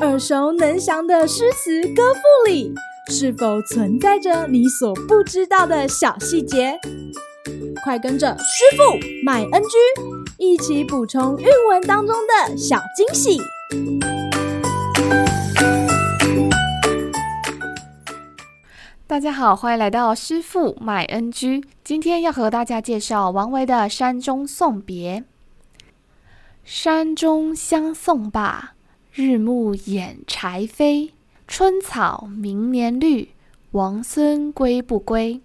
耳熟能详的诗词歌赋里，是否存在着你所不知道的小细节？快跟着师傅麦恩居一起补充韵文当中的小惊喜！大家好，欢迎来到师傅麦恩居。今天要和大家介绍王维的《山中送别》。山中相送罢，日暮掩柴扉。春草明年绿，王孙归不归？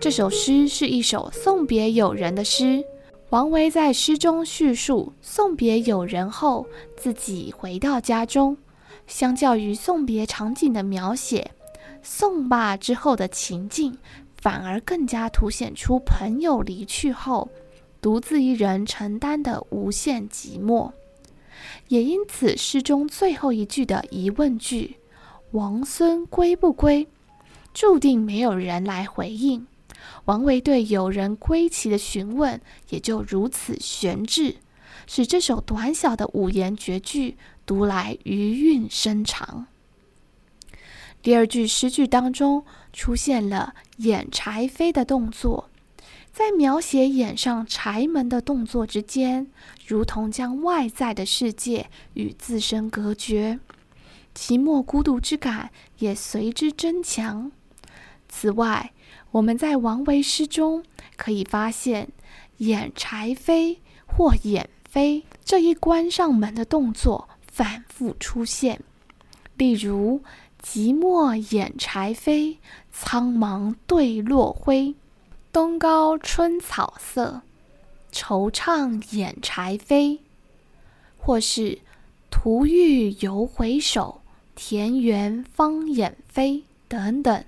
这首诗是一首送别友人的诗。王维在诗中叙述送别友人后，自己回到家中。相较于送别场景的描写，送罢之后的情境，反而更加凸显出朋友离去后，独自一人承担的无限寂寞。也因此，诗中最后一句的疑问句“王孙归不归”，注定没有人来回应。王维对友人归期的询问也就如此悬置，使这首短小的五言绝句读来余韵深长。第二句诗句当中出现了掩柴扉的动作，在描写掩上柴门的动作之间，如同将外在的世界与自身隔绝，寂寞孤独之感也随之增强。此外，我们在王维诗中可以发现“掩柴扉”或“掩扉”这一关上门的动作反复出现。例如“寂寞掩柴扉，苍茫对落晖。东高春草色，惆怅掩柴扉。”或是“途欲犹回首，田园方掩飞”等等。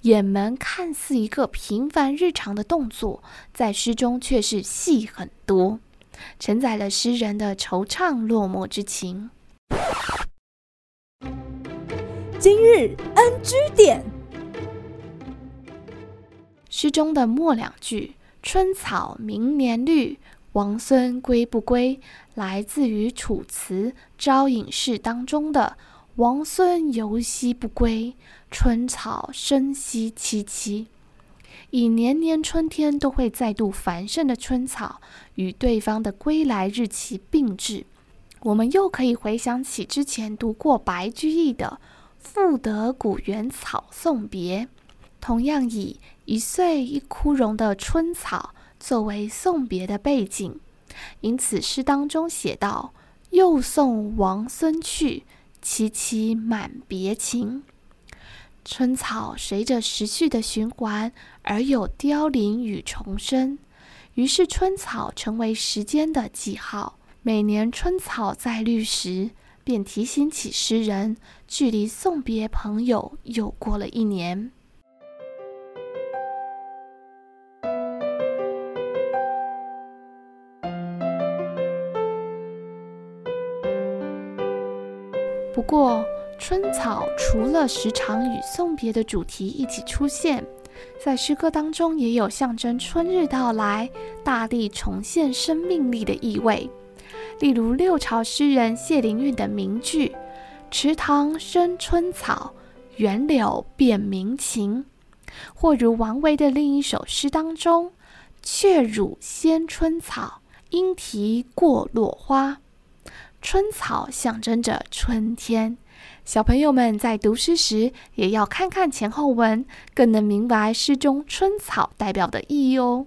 掩门看似一个平凡日常的动作，在诗中却是戏很多，承载了诗人的惆怅落寞之情。今日 NG 点，诗中的末两句“春草明年绿，王孙归不归”，来自于楚辞《招隐士》当中的。王孙犹兮不归，春草生兮萋萋。以年年春天都会再度繁盛的春草与对方的归来日期并置，我们又可以回想起之前读过白居易的《赋得古原草送别》，同样以一岁一枯荣的春草作为送别的背景，因此诗当中写道：“又送王孙去。”萋萋满别情，春草随着时序的循环而有凋零与重生，于是春草成为时间的记号。每年春草再绿时，便提醒起诗人，距离送别朋友又过了一年。不过，春草除了时常与送别的主题一起出现，在诗歌当中也有象征春日到来、大地重现生命力的意味。例如六朝诗人谢灵运的名句：“池塘生春草，园柳变鸣禽。”或如王维的另一首诗当中：“雀乳先春草，莺啼过落花。”春草象征着春天，小朋友们在读诗时也要看看前后文，更能明白诗中春草代表的意义哦。